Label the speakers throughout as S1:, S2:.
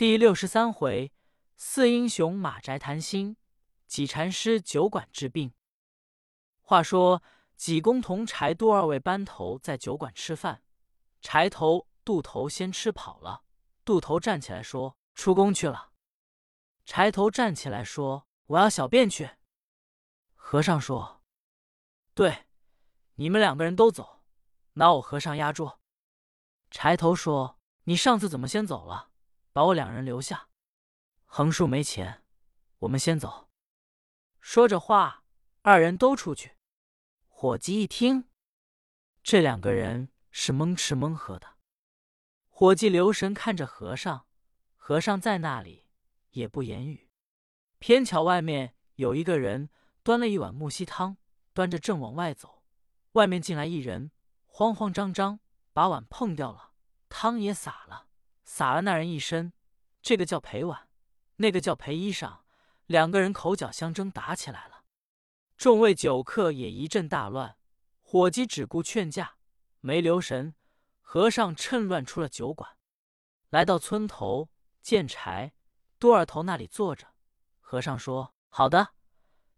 S1: 第六十三回，四英雄马宅谈心，几禅师酒馆治病。话说济公同柴杜二位班头在酒馆吃饭，柴头、渡头先吃跑了。渡头站起来说：“出宫去了。”柴头站起来说：“我要小便去。”和尚说：“对，你们两个人都走，拿我和尚压住。”柴头说：“你上次怎么先走了？”把我两人留下，横竖没钱，我们先走。说着话，二人都出去。伙计一听，这两个人是蒙吃蒙喝的。伙计留神看着和尚，和尚在那里也不言语。偏巧外面有一个人端了一碗木樨汤，端着正往外走，外面进来一人，慌慌张张把碗碰掉了，汤也洒了。撒了那人一身，这个叫赔碗，那个叫赔衣裳，两个人口角相争，打起来了。众位酒客也一阵大乱，伙计只顾劝架，没留神。和尚趁乱出了酒馆，来到村头，见柴多二头那里坐着。和尚说：“好的，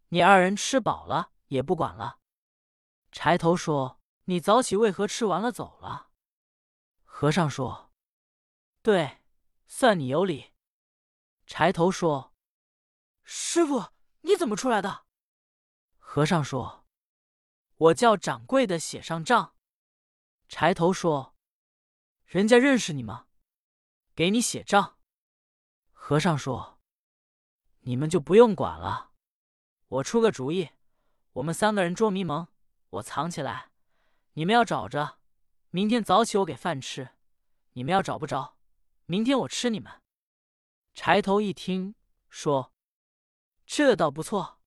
S1: 你二人吃饱了也不管了。”柴头说：“你早起为何吃完了走了？”和尚说。对，算你有理。柴头说：“师傅，你怎么出来的？”和尚说：“我叫掌柜的写上账。”柴头说：“人家认识你吗？给你写账。”和尚说：“你们就不用管了，我出个主意，我们三个人捉迷蒙，我藏起来，你们要找着，明天早起我给饭吃，你们要找不着。”明天我吃你们。柴头一听说，这倒不错。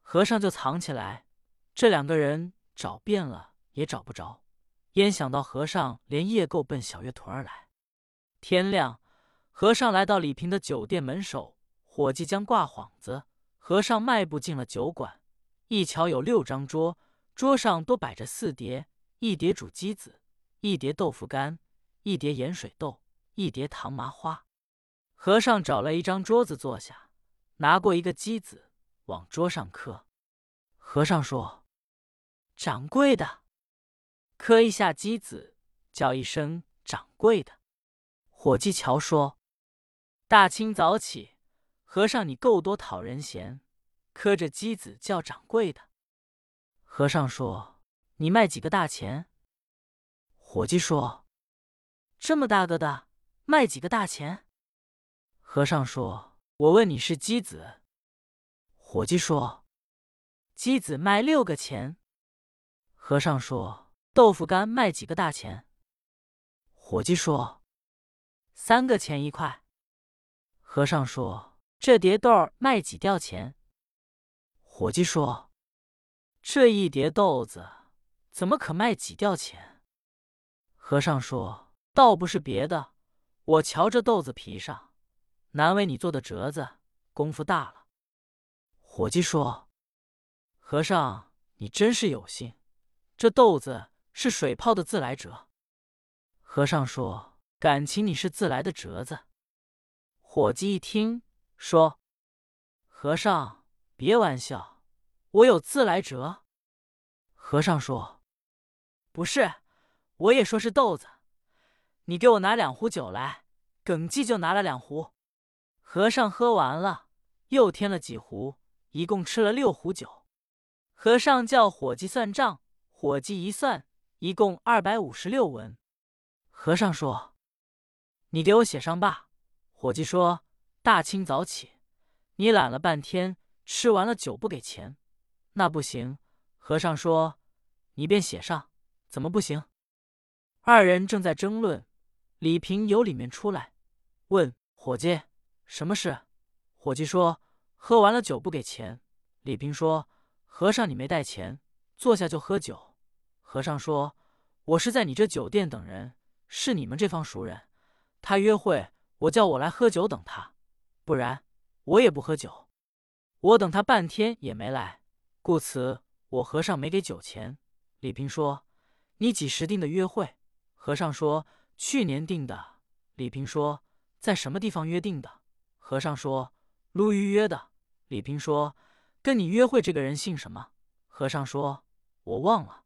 S1: 和尚就藏起来。这两个人找遍了也找不着，焉想到和尚连夜够奔小月屯而来。天亮，和尚来到李平的酒店门首，伙计将挂幌子。和尚迈步进了酒馆，一瞧有六张桌，桌上都摆着四碟：一碟煮鸡子，一碟豆腐干，一碟盐水豆。一碟糖麻花，和尚找了一张桌子坐下，拿过一个机子往桌上磕。和尚说：“掌柜的，磕一下机子，叫一声掌柜的。”伙计瞧说：“大清早起，和尚你够多讨人嫌，磕着机子叫掌柜的。”和尚说：“你卖几个大钱？”伙计说：“这么大个的。”卖几个大钱？和尚说：“我问你是鸡子。”伙计说：“鸡子卖六个钱。”和尚说：“豆腐干卖几个大钱？”伙计说：“三个钱一块。”和尚说：“这碟豆儿卖几吊钱？”伙计说：“这一碟豆子怎么可卖几吊钱？”和尚说：“倒不是别的。”我瞧这豆子皮上，难为你做的折子，功夫大了。伙计说：“和尚，你真是有心，这豆子是水泡的自来折。”和尚说：“感情你是自来的折子。”伙计一听说：“和尚别玩笑，我有自来折。”和尚说：“不是，我也说是豆子。”你给我拿两壶酒来，耿记就拿了两壶。和尚喝完了，又添了几壶，一共吃了六壶酒。和尚叫伙计算账，伙计一算，一共二百五十六文。和尚说：“你给我写上吧。”伙计说：“大清早起，你懒了半天，吃完了酒不给钱，那不行。”和尚说：“你便写上，怎么不行？”二人正在争论。李平由里面出来，问伙计：“什么事？”伙计说：“喝完了酒不给钱。”李平说：“和尚，你没带钱，坐下就喝酒。”和尚说：“我是在你这酒店等人，是你们这方熟人。他约会，我叫我来喝酒等他，不然我也不喝酒。我等他半天也没来，故此我和尚没给酒钱。”李平说：“你几时定的约会？”和尚说。去年定的，李平说：“在什么地方约定的？”和尚说：“陆预约的。”李平说：“跟你约会这个人姓什么？”和尚说：“我忘了。”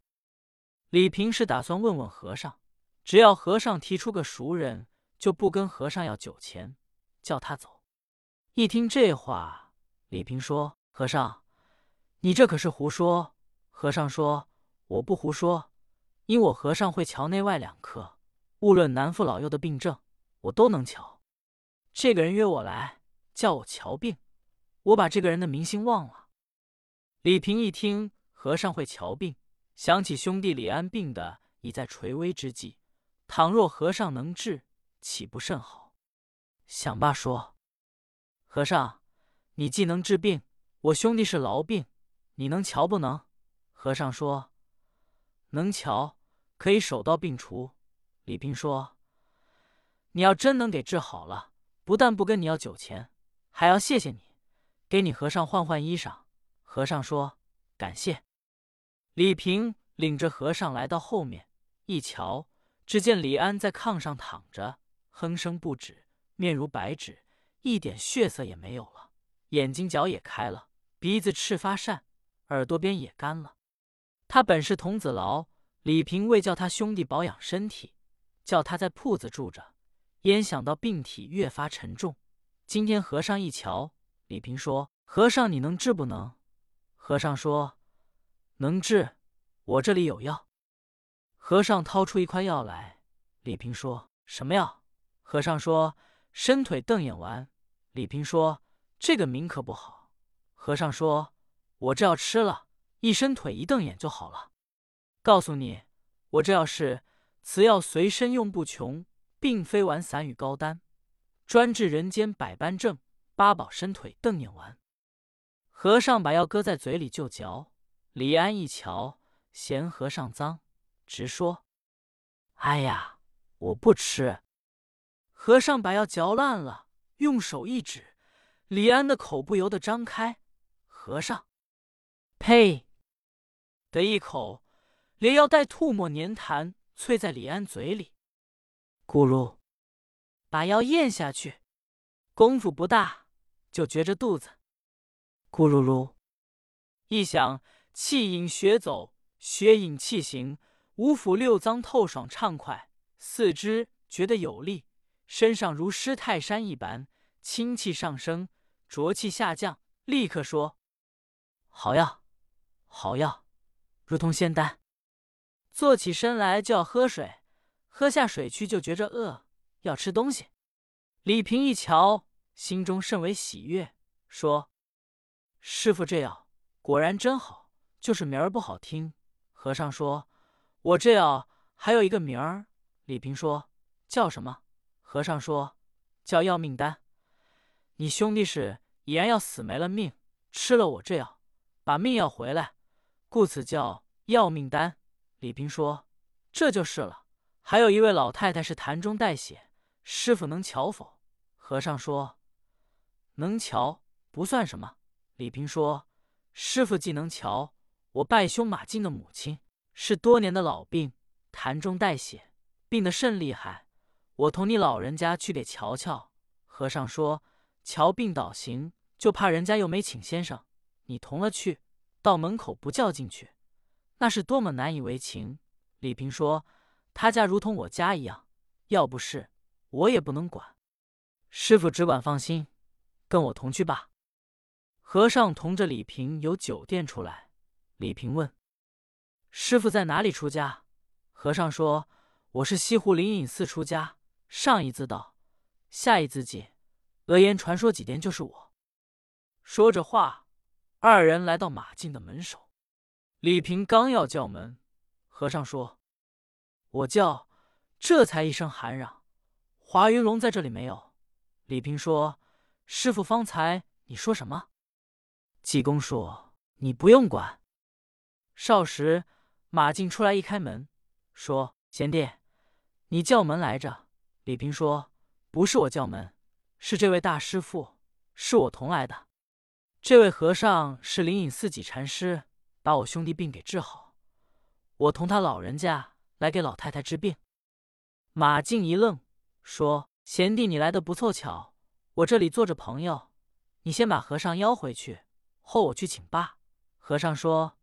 S1: 李平是打算问问和尚，只要和尚提出个熟人，就不跟和尚要酒钱，叫他走。一听这话，李平说：“和尚，你这可是胡说。”和尚说：“我不胡说，因我和尚会瞧内外两科，无论男妇老幼的病症，我都能瞧。这个人约我来，叫我瞧病，我把这个人的名姓忘了。”李平一听和尚会瞧病。想起兄弟李安病的已在垂危之际，倘若和尚能治，岂不甚好？想罢说：“和尚，你既能治病，我兄弟是痨病，你能瞧不能？”和尚说：“能瞧，可以手到病除。”李平说：“你要真能给治好了，不但不跟你要酒钱，还要谢谢你，给你和尚换换衣裳。”和尚说：“感谢。”李平领着和尚来到后面，一瞧，只见李安在炕上躺着，哼声不止，面如白纸，一点血色也没有了，眼睛角也开了，鼻子赤发扇，耳朵边也干了。他本是童子劳，李平为叫他兄弟保养身体，叫他在铺子住着，焉想到病体越发沉重。今天和尚一瞧，李平说：“和尚，你能治不能？”和尚说。能治，我这里有药。和尚掏出一块药来。李平说：“什么药？”和尚说：“伸腿瞪眼丸。”李平说：“这个名可不好。”和尚说：“我这药吃了，一伸腿一瞪眼就好了。告诉你，我这药是此药随身用不穷，并非丸散与膏丹，专治人间百般症。八宝伸腿瞪眼丸。”和尚把药搁在嘴里就嚼。李安一瞧，嫌和尚脏，直说：“哎呀，我不吃。”和尚把药嚼烂了，用手一指，李安的口不由得张开。和尚，呸！的一口，连药带吐沫粘痰，啐在李安嘴里。咕噜，把药咽下去，功夫不大，就觉着肚子咕噜噜一响。气引血走，血引气行，五腑六脏透爽畅快，四肢觉得有力，身上如失泰山一般，清气上升，浊气下降。立刻说：“好药，好药，如同仙丹。”坐起身来就要喝水，喝下水去就觉着饿，要吃东西。李平一瞧，心中甚为喜悦，说：“师傅这药果然真好。”就是名儿不好听。和尚说：“我这药还有一个名儿。”李平说：“叫什么？”和尚说：“叫要命丹。你兄弟是已然要死没了命，吃了我这药，把命要回来，故此叫要命丹。”李平说：“这就是了。还有一位老太太是痰中带血，师傅能瞧否？”和尚说：“能瞧，不算什么。”李平说：“师傅既能瞧。”我拜兄马进的母亲是多年的老病，痰中带血，病得甚厉害。我同你老人家去给瞧瞧。和尚说：“瞧病倒行，就怕人家又没请先生，你同了去，到门口不叫进去，那是多么难以为情。”李平说：“他家如同我家一样，要不是我也不能管。师傅只管放心，跟我同去吧。”和尚同着李平由酒店出来。李平问：“师傅在哪里出家？”和尚说：“我是西湖灵隐寺出家。上一字道，下一字记，额言传说几遍就是我。”说着话，二人来到马进的门首。李平刚要叫门，和尚说：“我叫，这才一声喊嚷。华云龙在这里没有？”李平说：“师傅方才你说什么？”济公说：“你不用管。”少时，马进出来一开门，说：“贤弟，你叫门来着？”李平说：“不是我叫门，是这位大师傅，是我同来的。这位和尚是灵隐寺几禅师，把我兄弟病给治好。我同他老人家来给老太太治病。”马静一愣，说：“贤弟，你来的不凑巧，我这里坐着朋友，你先把和尚邀回去，后我去请罢。”和尚说：“